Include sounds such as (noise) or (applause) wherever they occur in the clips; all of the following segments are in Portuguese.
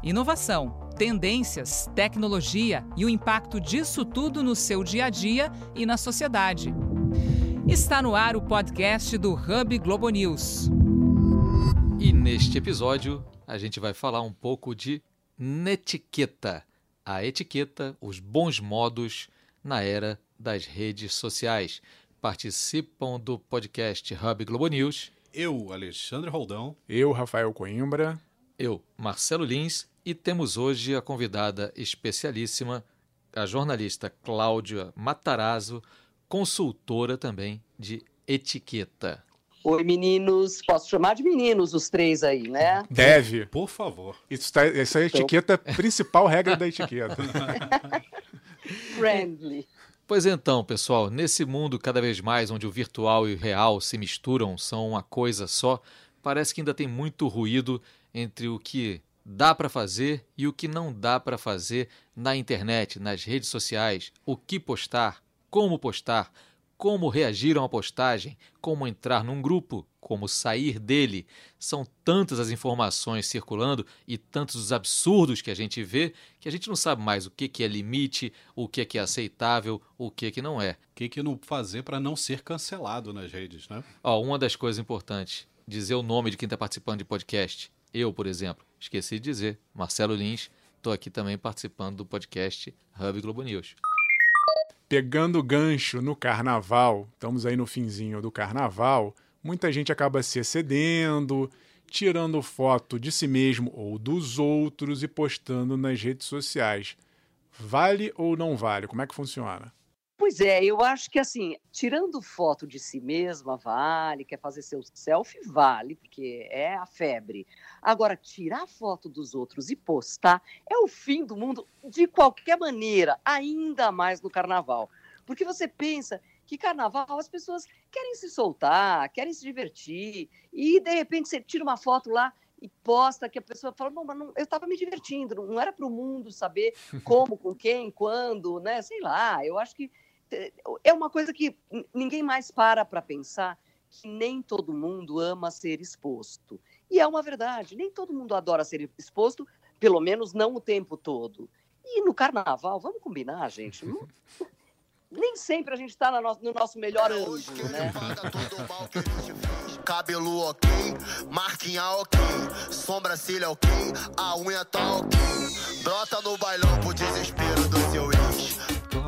Inovação, tendências, tecnologia e o impacto disso tudo no seu dia a dia e na sociedade. Está no ar o podcast do Hub Globo News. E neste episódio a gente vai falar um pouco de netiqueta. A etiqueta, os bons modos na era das redes sociais. Participam do podcast Hub Globo News. Eu, Alexandre Roldão. Eu, Rafael Coimbra eu, Marcelo Lins, e temos hoje a convidada especialíssima, a jornalista Cláudia Matarazzo, consultora também de etiqueta. Oi, meninos. Posso chamar de meninos os três aí, né? Deve. Por favor. Isso, tá, essa é a então. etiqueta, então... principal regra da etiqueta. (laughs) Friendly. Pois então, pessoal, nesse mundo cada vez mais onde o virtual e o real se misturam, são uma coisa só, parece que ainda tem muito ruído entre o que dá para fazer e o que não dá para fazer na internet, nas redes sociais, o que postar, como postar, como reagir a uma postagem, como entrar num grupo, como sair dele. São tantas as informações circulando e tantos os absurdos que a gente vê que a gente não sabe mais o que, que é limite, o que, que é aceitável, o que, que não é. O que, que não fazer para não ser cancelado nas redes, né? Ó, uma das coisas importantes, dizer o nome de quem está participando de podcast. Eu, por exemplo, esqueci de dizer, Marcelo Lins, estou aqui também participando do podcast Hub Globo News. Pegando gancho no carnaval, estamos aí no finzinho do carnaval, muita gente acaba se excedendo, tirando foto de si mesmo ou dos outros e postando nas redes sociais. Vale ou não vale? Como é que funciona? Pois é, eu acho que assim, tirando foto de si mesma, vale, quer fazer seu selfie, vale, porque é a febre. Agora, tirar foto dos outros e postar é o fim do mundo de qualquer maneira, ainda mais no carnaval. Porque você pensa que carnaval as pessoas querem se soltar, querem se divertir, e de repente você tira uma foto lá e posta que a pessoa fala, não, mas não, eu estava me divertindo, não era para o mundo saber (laughs) como, com quem, quando, né? Sei lá, eu acho que é uma coisa que ninguém mais para para pensar que nem todo mundo ama ser exposto. E é uma verdade, nem todo mundo adora ser exposto, pelo menos não o tempo todo. E no carnaval, vamos combinar, gente, não, (laughs) nem sempre a gente está no, no nosso melhor ângulo, né? Cabelo ok, marquinha ok, sobrancelha ok, a unha tá ok. Brota no bailão pro desespero.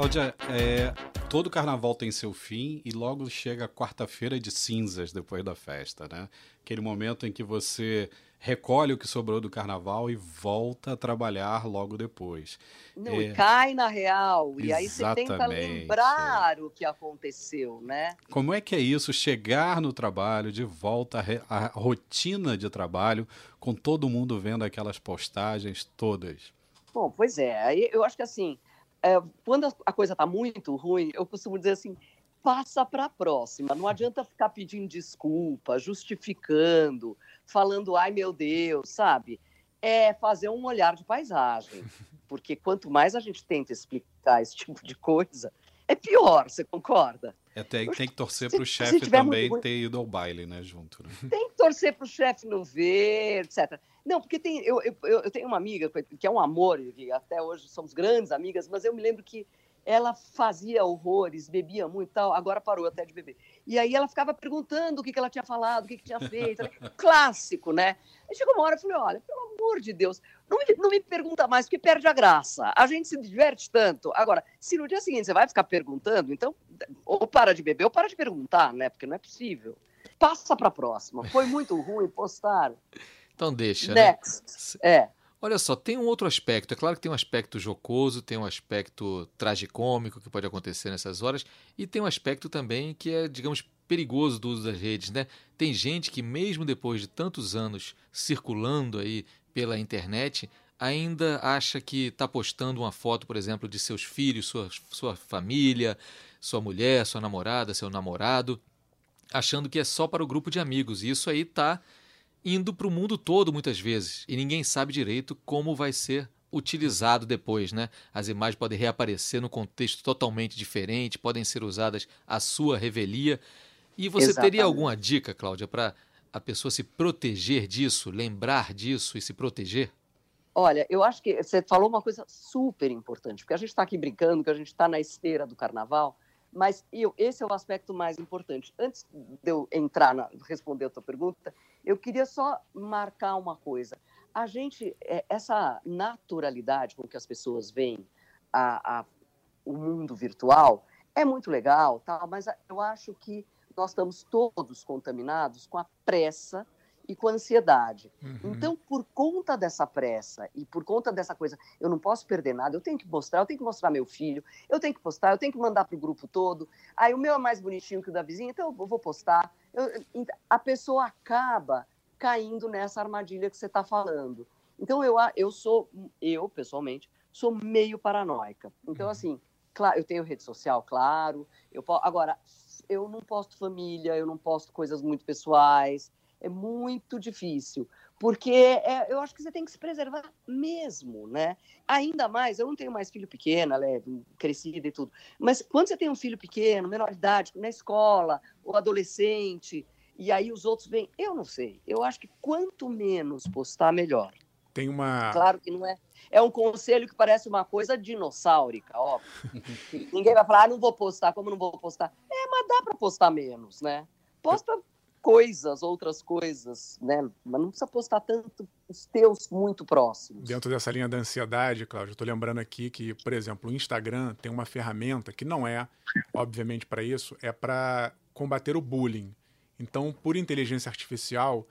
Cláudia, é, todo carnaval tem seu fim e logo chega a quarta-feira de cinzas depois da festa, né? Aquele momento em que você recolhe o que sobrou do carnaval e volta a trabalhar logo depois. Não, é... cai na real. E aí você tenta lembrar é. o que aconteceu, né? Como é que é isso, chegar no trabalho, de volta à rotina de trabalho, com todo mundo vendo aquelas postagens todas? Bom, pois é. Eu acho que assim, é, quando a coisa está muito ruim, eu costumo dizer assim, passa para a próxima. Não adianta ficar pedindo desculpa, justificando, falando, ai meu Deus, sabe? É fazer um olhar de paisagem. (laughs) Porque quanto mais a gente tenta explicar esse tipo de coisa, é pior, você concorda? É, tem, tem que torcer para o chefe também muito... ter ido ao baile, né, junto. Né? Tem que torcer para o chefe não ver, etc. Não, porque tem, eu, eu, eu, tenho uma amiga que é um amor, que até hoje somos grandes amigas, mas eu me lembro que ela fazia horrores, bebia muito e tal, agora parou até de beber. E aí ela ficava perguntando o que, que ela tinha falado, o que, que tinha feito. Né? (laughs) Clássico, né? Aí chegou uma hora e falei, olha, pelo amor de Deus, não me, não me pergunta mais, porque perde a graça. A gente se diverte tanto. Agora, se no dia seguinte você vai ficar perguntando, então ou para de beber ou para de perguntar, né? Porque não é possível. Passa para a próxima. Foi muito ruim, postar. Então deixa. Né? Next. Né? É. Olha só, tem um outro aspecto. É claro que tem um aspecto jocoso, tem um aspecto tragicômico que pode acontecer nessas horas, e tem um aspecto também que é, digamos, perigoso do uso das redes, né? Tem gente que mesmo depois de tantos anos circulando aí pela internet, ainda acha que está postando uma foto, por exemplo, de seus filhos, sua, sua família, sua mulher, sua namorada, seu namorado, achando que é só para o grupo de amigos. E isso aí está indo para o mundo todo muitas vezes e ninguém sabe direito como vai ser utilizado depois, né? As imagens podem reaparecer no contexto totalmente diferente, podem ser usadas à sua revelia. E você Exatamente. teria alguma dica, Cláudia, para a pessoa se proteger disso, lembrar disso e se proteger? Olha, eu acho que você falou uma coisa super importante, porque a gente está aqui brincando que a gente está na esteira do carnaval, mas eu, esse é o aspecto mais importante. Antes de eu entrar na responder a tua pergunta, eu queria só marcar uma coisa. A gente, é, essa naturalidade com que as pessoas veem a, a, o mundo virtual é muito legal, tá? mas eu acho que nós estamos todos contaminados com a pressa e com ansiedade. Uhum. Então, por conta dessa pressa e por conta dessa coisa, eu não posso perder nada, eu tenho que mostrar, eu tenho que mostrar meu filho, eu tenho que postar, eu tenho que mandar para o grupo todo. Aí o meu é mais bonitinho que o da vizinha, então eu vou postar. Eu, a pessoa acaba caindo nessa armadilha que você está falando. Então, eu, eu sou, eu pessoalmente, sou meio paranoica. Então, uhum. assim, claro, eu tenho rede social, claro. Eu, agora, eu não posto família, eu não posto coisas muito pessoais é muito difícil, porque é, eu acho que você tem que se preservar mesmo, né? Ainda mais, eu não tenho mais filho pequeno, ela é crescida e tudo, mas quando você tem um filho pequeno, menor idade, na escola, ou adolescente, e aí os outros vêm, eu não sei, eu acho que quanto menos postar, melhor. Tem uma. Claro que não é. É um conselho que parece uma coisa dinossáurica, ó. (laughs) Ninguém vai falar, ah, não vou postar, como não vou postar? É, mas dá para postar menos, né? Posta coisas, outras coisas, né? Mas não precisa postar tanto os teus muito próximos. Dentro dessa linha da ansiedade, Cláudio, estou lembrando aqui que, por exemplo, o Instagram tem uma ferramenta que não é, obviamente, para isso, é para combater o bullying. Então, por inteligência artificial,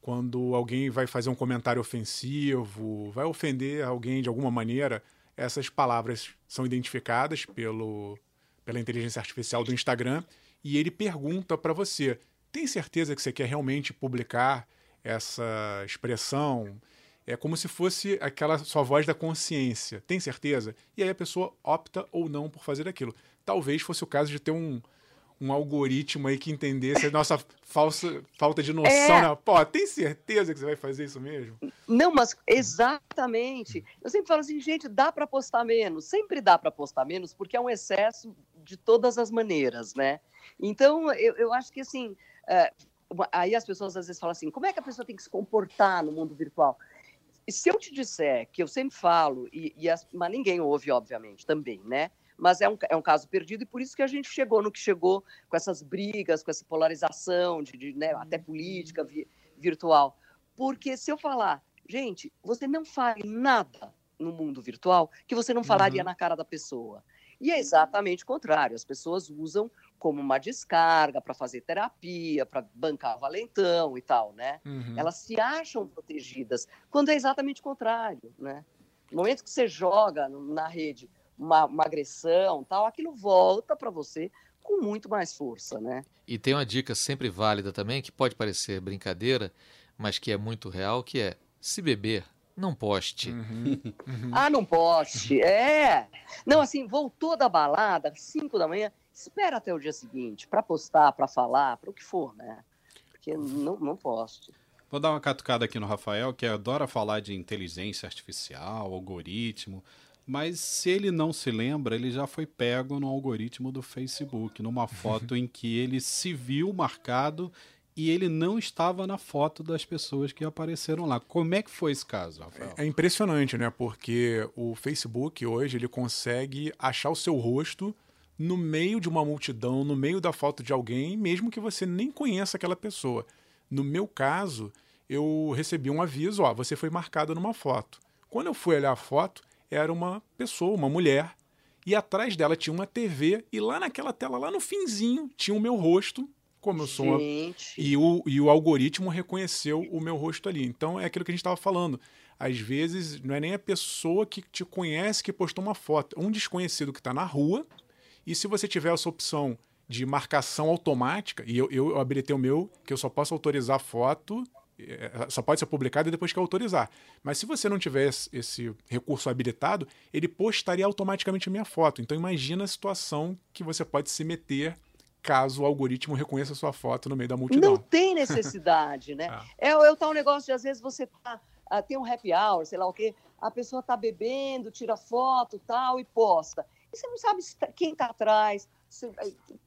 quando alguém vai fazer um comentário ofensivo, vai ofender alguém de alguma maneira, essas palavras são identificadas pelo, pela inteligência artificial do Instagram e ele pergunta para você tem certeza que você quer realmente publicar essa expressão? É como se fosse aquela sua voz da consciência. Tem certeza? E aí a pessoa opta ou não por fazer aquilo. Talvez fosse o caso de ter um, um algoritmo aí que entendesse a nossa falsa, falta de noção. É. Né? Pô, tem certeza que você vai fazer isso mesmo? Não, mas exatamente. Eu sempre falo assim, gente, dá para postar menos. Sempre dá para postar menos, porque é um excesso de todas as maneiras, né? Então, eu, eu acho que assim é, aí as pessoas às vezes falam assim: como é que a pessoa tem que se comportar no mundo virtual? E se eu te disser que eu sempre falo, e, e as, mas ninguém ouve, obviamente, também, né? Mas é um, é um caso perdido e por isso que a gente chegou no que chegou com essas brigas, com essa polarização, de, de né, até política vi, virtual. Porque se eu falar, gente, você não fale nada no mundo virtual que você não falaria uhum. na cara da pessoa. E é exatamente o contrário. As pessoas usam como uma descarga para fazer terapia, para bancar valentão e tal, né? Uhum. Elas se acham protegidas, quando é exatamente o contrário, né? No momento que você joga na rede uma, uma agressão, tal, aquilo volta para você com muito mais força, né? E tem uma dica sempre válida também, que pode parecer brincadeira, mas que é muito real, que é se beber, não poste. Uhum, uhum. ah, não poste. É. Não, assim, voltou da balada, 5 da manhã, espera até o dia seguinte para postar, para falar, para o que for, né? Porque não, não poste. Vou dar uma catucada aqui no Rafael, que adora falar de inteligência artificial, algoritmo, mas se ele não se lembra, ele já foi pego no algoritmo do Facebook, numa foto (laughs) em que ele se viu marcado e ele não estava na foto das pessoas que apareceram lá. Como é que foi esse caso, Rafael? É impressionante, né? Porque o Facebook hoje ele consegue achar o seu rosto no meio de uma multidão, no meio da foto de alguém, mesmo que você nem conheça aquela pessoa. No meu caso, eu recebi um aviso, ó, você foi marcado numa foto. Quando eu fui olhar a foto, era uma pessoa, uma mulher, e atrás dela tinha uma TV e lá naquela tela, lá no finzinho, tinha o meu rosto como eu sou uma... e o, e o algoritmo reconheceu o meu rosto ali. Então é aquilo que a gente estava falando. Às vezes não é nem a pessoa que te conhece que postou uma foto, é um desconhecido que está na rua. E se você tiver essa opção de marcação automática, e eu, eu habilitei o meu, que eu só posso autorizar foto, é, só pode ser publicado depois que autorizar. Mas se você não tiver esse recurso habilitado, ele postaria automaticamente a minha foto. Então imagina a situação que você pode se meter caso o algoritmo reconheça sua foto no meio da multidão. Não tem necessidade, né? (laughs) é. é, o tal negócio de, às vezes, você tá, uh, tem um happy hour, sei lá o quê, a pessoa tá bebendo, tira foto tal e posta. E você não sabe tá, quem está atrás.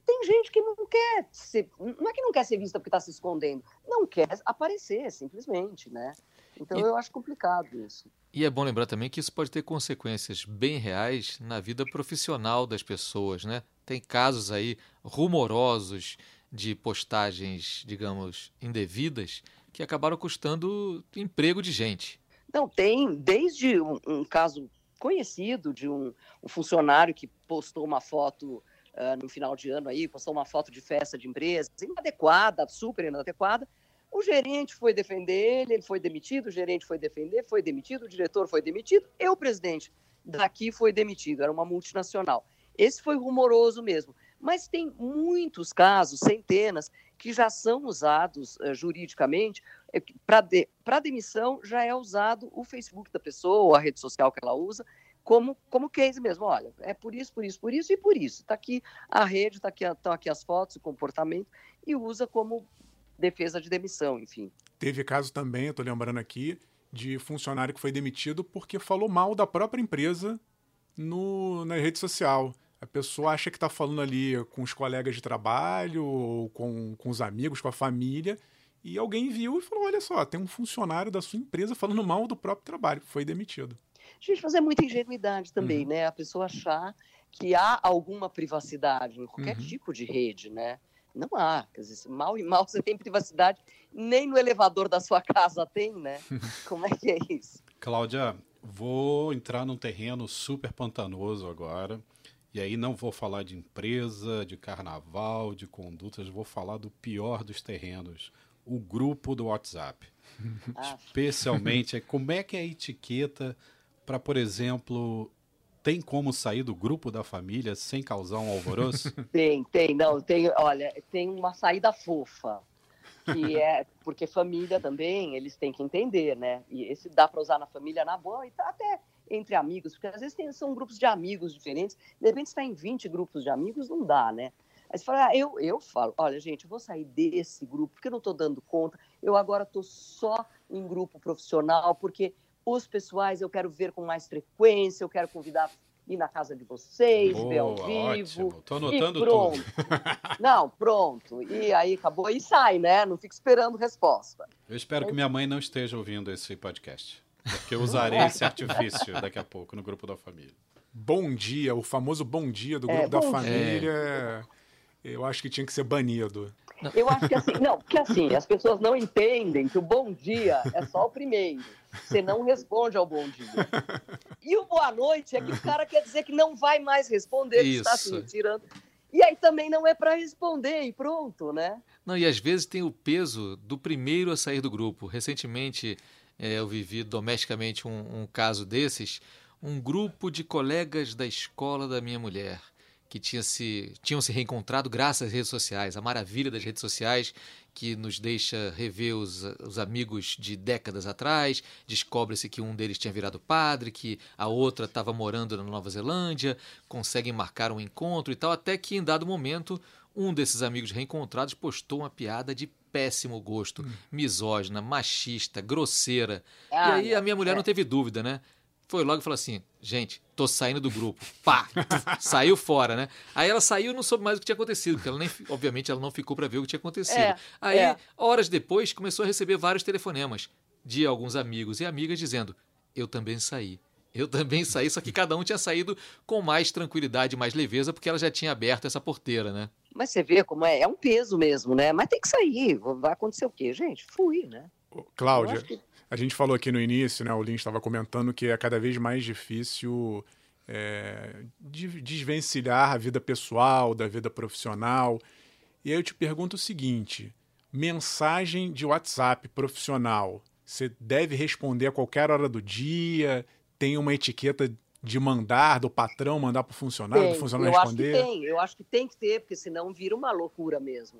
Tem gente que não quer ser, não é que não quer ser vista porque está se escondendo, não quer aparecer, simplesmente, né? Então e, eu acho complicado isso. E é bom lembrar também que isso pode ter consequências bem reais na vida profissional das pessoas, né? Tem casos aí rumorosos de postagens, digamos, indevidas que acabaram custando emprego de gente. Não, tem desde um, um caso conhecido de um, um, funcionário que postou uma foto uh, no final de ano aí, postou uma foto de festa de empresa, inadequada, super inadequada. O gerente foi defender ele, ele foi demitido, o gerente foi defender, foi demitido, o diretor foi demitido, e o presidente daqui foi demitido, era uma multinacional. Esse foi rumoroso mesmo. Mas tem muitos casos, centenas, que já são usados uh, juridicamente. É, Para de, demissão, já é usado o Facebook da pessoa, a rede social que ela usa, como, como case mesmo. Olha, é por isso, por isso, por isso e por isso. Está aqui a rede, estão tá aqui, tá aqui as fotos, o comportamento, e usa como defesa de demissão, enfim. Teve caso também, eu estou lembrando aqui, de funcionário que foi demitido porque falou mal da própria empresa no, na rede social. A pessoa acha que está falando ali com os colegas de trabalho, ou com, com os amigos, com a família, e alguém viu e falou: olha só, tem um funcionário da sua empresa falando mal do próprio trabalho, foi demitido. Gente, mas é muita ingenuidade também, uhum. né? A pessoa achar que há alguma privacidade em qualquer uhum. tipo de rede, né? Não há. Quer dizer, mal e mal você tem privacidade, nem no elevador da sua casa tem, né? (laughs) Como é que é isso? Cláudia, vou entrar num terreno super pantanoso agora. E aí não vou falar de empresa, de carnaval, de condutas, vou falar do pior dos terrenos, o grupo do WhatsApp. (laughs) Ah. Especialmente, como é que é a etiqueta para, por exemplo, tem como sair do grupo da família sem causar um alvoroço? (laughs) Tem, tem, não, tem, olha, tem uma saída fofa, que (laughs) é, porque família também, eles têm que entender, né? E esse dá para usar na família na boa e tá até entre amigos, porque às vezes tem, são grupos de amigos diferentes, de repente está em 20 grupos de amigos, não dá, né? Aí você fala, ah, eu, eu falo, olha, gente, eu vou sair desse grupo, porque eu não estou dando conta, eu agora estou só em grupo profissional, porque os pessoais eu quero ver com mais frequência, eu quero convidar ir na casa de vocês, Boa, ver ao vivo. Estou anotando pronto. tudo. (laughs) (laughs) não, pronto. E aí acabou e sai, né? Não fica esperando resposta. Eu espero que minha mãe não esteja ouvindo esse podcast. Porque eu usarei (laughs) esse artifício daqui a pouco no grupo da família. Bom dia, o famoso bom dia do é, grupo é, da família. É. Eu acho que tinha que ser banido. Eu acho que assim, não, porque assim, as pessoas não entendem que o bom dia é só o primeiro. Você não responde ao bom dia. E o boa noite é que o cara quer dizer que não vai mais responder, Isso. está se retirando. E aí também não é para responder e pronto, né? Não, e às vezes tem o peso do primeiro a sair do grupo. Recentemente é, eu vivi domesticamente um, um caso desses, um grupo de colegas da escola da minha mulher que tinha se, tinham se reencontrado graças às redes sociais, a maravilha das redes sociais que nos deixa rever os, os amigos de décadas atrás, descobre-se que um deles tinha virado padre, que a outra estava morando na Nova Zelândia, conseguem marcar um encontro e tal, até que em dado momento um desses amigos reencontrados postou uma piada de péssimo gosto, hum. misógina, machista, grosseira. Ah, e aí a minha mulher é. não teve dúvida, né? Foi logo e falou assim: gente, tô saindo do grupo. Pá! (laughs) saiu fora, né? Aí ela saiu e não soube mais o que tinha acontecido, porque ela nem, obviamente, ela não ficou para ver o que tinha acontecido. É, aí, é. horas depois, começou a receber vários telefonemas de alguns amigos e amigas dizendo: eu também saí. Eu também saí, só que cada um tinha saído com mais tranquilidade, mais leveza, porque ela já tinha aberto essa porteira, né? Mas você vê como é, é um peso mesmo, né? Mas tem que sair. Vai acontecer o quê, gente? Fui, né? Cláudia, que... a gente falou aqui no início, né? O Lin estava comentando que é cada vez mais difícil é, desvencilhar a vida pessoal da vida profissional. E aí eu te pergunto o seguinte: mensagem de WhatsApp profissional, você deve responder a qualquer hora do dia? Tem uma etiqueta de mandar, do patrão mandar para o funcionário, tem. do funcionário eu responder? Acho que tem, eu acho que tem que ter, porque senão vira uma loucura mesmo.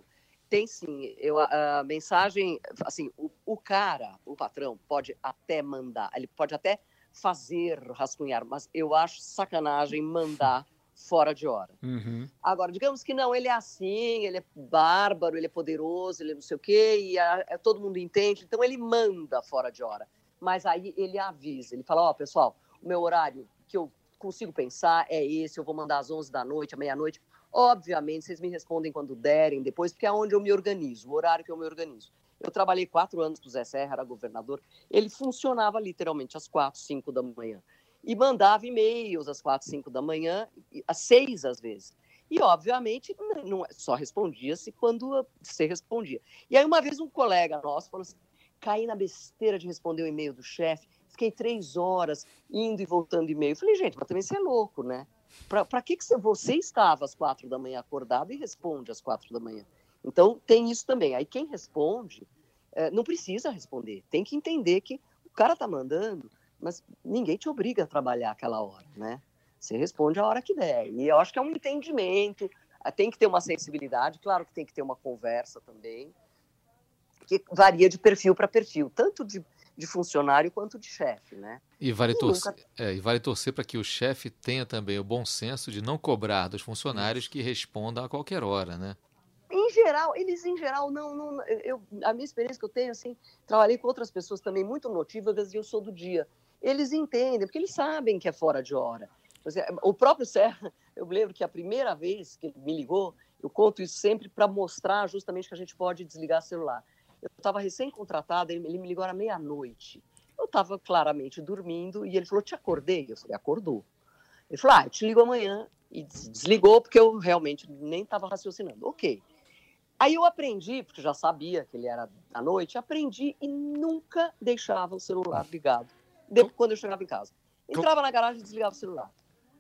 Tem sim, eu, a, a mensagem, assim, o, o, cara, o patrão, pode até mandar, ele pode até fazer rascunhar, mas eu acho sacanagem mandar fora de hora. Uhum. Agora, digamos que não, ele é assim, ele é bárbaro, ele é poderoso, ele é não sei o quê, e a, a, todo mundo entende, então ele manda fora de hora. Mas aí ele avisa, ele fala, ó, oh, pessoal, o meu horário que eu consigo pensar é esse, eu vou mandar às 11 da noite, à meia-noite. Obviamente, vocês me respondem quando derem, depois, porque é onde eu me organizo, o horário que eu me organizo. Eu trabalhei quatro anos com o Zé Serra, era governador. Ele funcionava literalmente às quatro, cinco da manhã. E mandava e-mails às quatro, cinco da manhã, às seis às vezes. E, obviamente, não, só respondia-se quando você respondia. E aí, uma vez, um colega nosso falou assim: caí na besteira de responder o e-mail do chefe, fiquei três horas indo e voltando e-mail. Falei, gente, mas também você é louco, né? Para que, que você, estava às quatro da manhã acordado e responde às quatro da manhã? Então, tem isso também. Aí, quem responde, é, não precisa responder. Tem que entender que o cara tá mandando, mas ninguém te obriga a trabalhar aquela hora, né? Você responde a hora que der. E eu acho que é um entendimento, ah, tem que ter uma sensibilidade, claro que tem que ter uma conversa também, que varia de perfil para perfil, tanto de, de, funcionário quanto de chefe, né? E vale, e torcer, nunca... é, vale torcer para que o chefe tenha também o bom senso de não cobrar dos funcionários que respondam a qualquer hora, né? Em geral, eles em geral não, não eu, a minha experiência que eu tenho assim, trabalhei com outras pessoas também muito notívas e eu sou do dia. Eles entendem, porque eles sabem que é fora de hora. O próprio Serra, (laughs) eu lembro que a primeira vez que ele me ligou, eu conto isso sempre para mostrar justamente que a gente pode desligar celular. Eu estava recém-contratada, ele me ligou à meia-noite. Eu estava claramente dormindo e ele falou: Te acordei? Eu falei: Acordou. Ele falou: Ah, eu te ligo amanhã. E desligou porque eu realmente nem estava raciocinando. Ok. Aí eu aprendi, porque já sabia que ele era à noite, aprendi e nunca deixava o celular ligado depois, quando eu chegava em casa. Entrava na garagem e desligava o celular.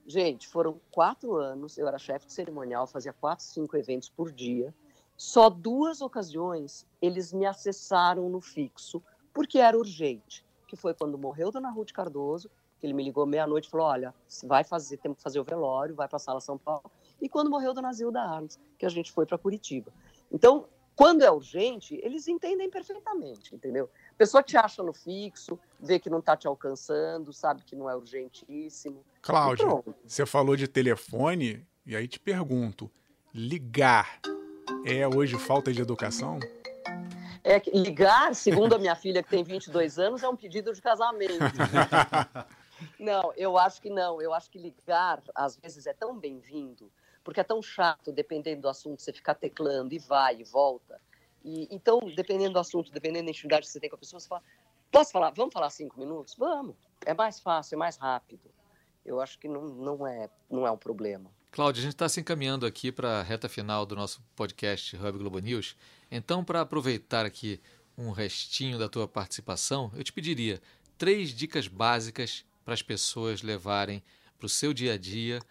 Gente, foram quatro anos, eu era chefe de cerimonial, fazia quatro, cinco eventos por dia. Só duas ocasiões eles me acessaram no fixo, porque era urgente. Que foi quando morreu Dona Ruth Cardoso, que ele me ligou meia-noite e falou: Olha, vai fazer, temos que fazer o velório, vai para a sala São Paulo. E quando morreu Dona Zilda Arnes, que a gente foi para Curitiba. Então, quando é urgente, eles entendem perfeitamente, entendeu? A pessoa te acha no fixo, vê que não está te alcançando, sabe que não é urgentíssimo. Cláudio, você falou de telefone, e aí te pergunto: ligar é hoje falta de educação? É, ligar, segundo a minha filha, que tem 22 anos, é um pedido de casamento. (laughs) não, eu acho que não. Eu acho que ligar, às vezes, é tão bem-vindo porque é tão chato, dependendo do assunto, você ficar teclando e vai e volta. E, então, dependendo do assunto, dependendo da intimidade que você tem com a pessoa, você fala, posso falar? Vamos falar cinco minutos? Vamos. É mais fácil, é mais rápido. Eu acho que não, não, é, não é um problema. Cláudia, a gente está se encaminhando aqui para a reta final do nosso podcast Hub Globo News. Então, para aproveitar aqui um restinho da tua participação, eu te pediria três dicas básicas para as pessoas levarem para o seu dia a dia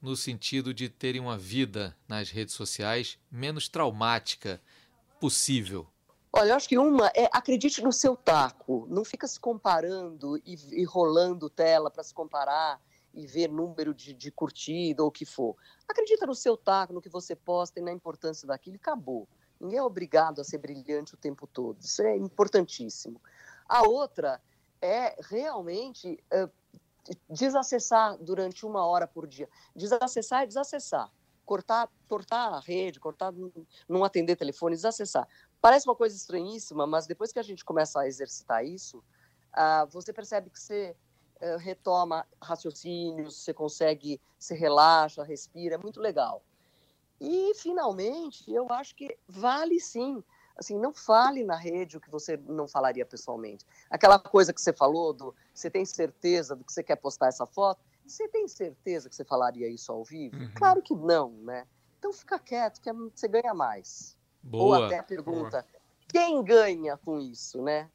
no sentido de terem uma vida nas redes sociais menos traumática possível? Olha, eu acho que uma é acredite no seu taco, não fica se comparando e, e rolando tela para se comparar e ver número de, de curtida ou o que for. Acredita no seu taco, no que você posta e na importância daquilo e acabou. Ninguém é obrigado a ser brilhante o tempo todo. Isso é importantíssimo. A outra é realmente uh, desacessar durante uma hora por dia. Desacessar é desacessar. Cortar, cortar a rede, cortar, não atender telefone, desacessar. Parece uma coisa estranhíssima, mas depois que a gente começa a exercitar isso, uh, você percebe que você uh, retoma raciocínios, você consegue, se relaxa, respira, é muito legal. E, finalmente, eu acho que vale sim assim, não fale na rede o que você não falaria pessoalmente. Aquela coisa que você falou do, você tem certeza do que você quer postar essa foto? Você tem certeza que você falaria isso ao vivo? Uhum. Claro que não, né? Então fica quieto, que é, você ganha mais. Boa. Ou até pergunta, Boa. quem ganha com isso, né?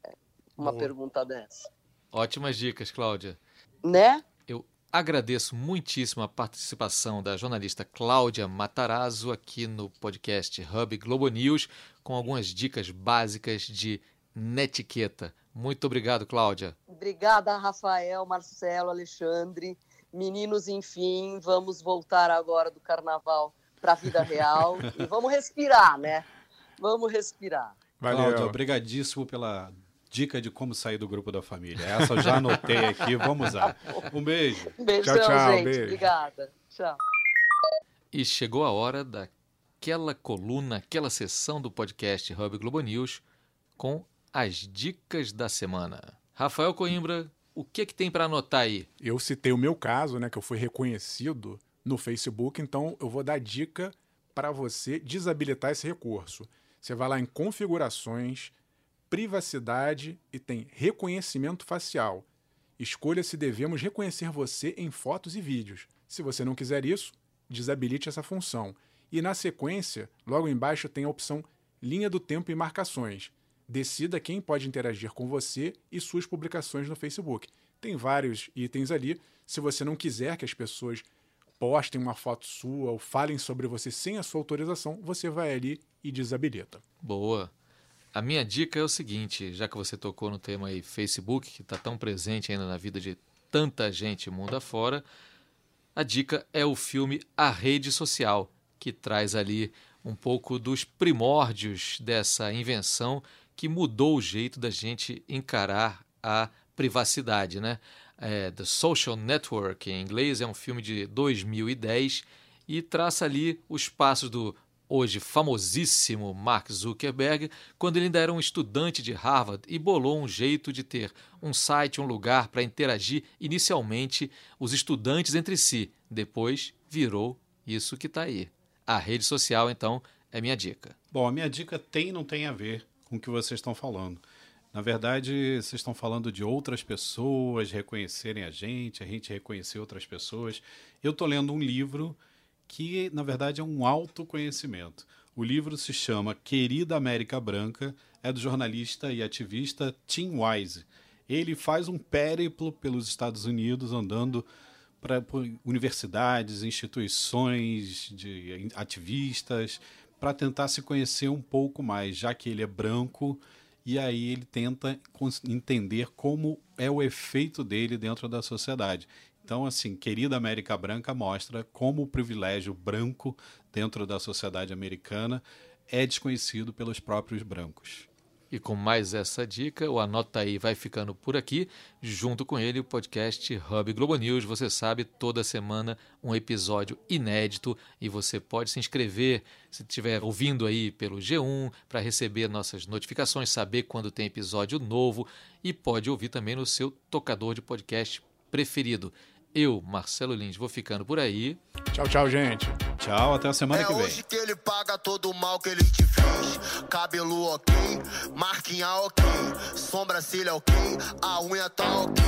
Uma Boa. pergunta dessa. Ótimas dicas, Cláudia. Né? Agradeço muitíssimo a participação da jornalista Cláudia Matarazzo aqui no podcast Hub Globo News, com algumas dicas básicas de netiqueta. Muito obrigado, Cláudia. Obrigada, Rafael, Marcelo, Alexandre. Meninos, enfim, vamos voltar agora do carnaval para a vida real (laughs) e vamos respirar, né? Vamos respirar. Valeu. Cláudia, obrigadíssimo pela dica de como sair do grupo da família. Essa eu já anotei aqui, vamos lá. Um beijo. Beijão, tchau, tchau, gente. Beijo. Obrigada. Tchau. E chegou a hora daquela coluna, aquela sessão do podcast Hub Globo News com as dicas da semana. Rafael Coimbra, o que que tem para anotar aí? Eu citei o meu caso, né, que eu fui reconhecido no Facebook, então eu vou dar dica para você desabilitar esse recurso. Você vai lá em configurações, privacidade e tem reconhecimento facial. Escolha se devemos reconhecer você em fotos e vídeos. Se você não quiser isso, desabilite essa função. E na sequência, logo embaixo tem a opção Linha do Tempo e Marcações. Decida quem pode interagir com você e suas publicações no Facebook. Tem vários itens ali. Se você não quiser que as pessoas postem uma foto sua ou falem sobre você sem a sua autorização, você vai ali e desabilita. Boa. A minha dica é o seguinte, já que você tocou no tema aí Facebook, que está tão presente ainda na vida de tanta gente mundo afora, a dica é o filme A Rede Social, que traz ali um pouco dos primórdios dessa invenção que mudou o jeito da gente encarar a privacidade, né? É, The Social Network, em inglês, é um filme de 2010 e traça ali os passos do hoje famosíssimo Mark Zuckerberg, quando ele ainda era um estudante de Harvard e bolou um jeito de ter um site, um lugar para interagir inicialmente os estudantes entre si. Depois virou isso que está aí. A rede social, então, é minha dica. Bom, a minha dica tem não tem a ver com o que vocês estão falando. Na verdade, vocês estão falando de outras pessoas reconhecerem a gente, a gente reconhecer outras pessoas. Eu estou lendo um livro que, na verdade, é um autoconhecimento. O livro se chama Querida América Branca, é do jornalista e ativista Tim Wise. Ele faz um périplo pelos Estados Unidos, andando para universidades, instituições de ativistas, para tentar se conhecer um pouco mais, já que ele é branco e aí ele tenta entender como é o efeito dele dentro da sociedade. Então, assim, Querida América Branca mostra como o privilégio branco dentro da sociedade americana é desconhecido pelos próprios brancos. E com mais essa dica, o Anota aí vai ficando por aqui. Junto com ele, o podcast Hub Globo News. Você sabe, toda semana um episódio inédito e você pode se inscrever se estiver ouvindo aí pelo G1 para receber nossas notificações, saber quando tem episódio novo e pode ouvir também no seu tocador de podcast preferido. Eu, Marcelo Lins, vou ficando por aí. Tchau, tchau, gente. Tchau, até a semana é que vem. hoje que ele paga todo o mal que ele te fez. Cabelo ok, marquinha ok, sobrancelha ok, a unha tá ok.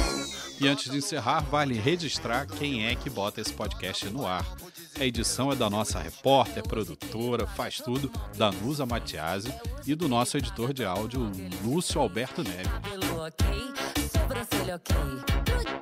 E antes de encerrar, vale registrar quem é que bota esse podcast no ar. A edição é da nossa repórter, produtora, faz tudo, Danusa Matiasi, e do nosso editor de áudio, Lúcio Alberto Neves. Cabelo ok, sobrancelha ok.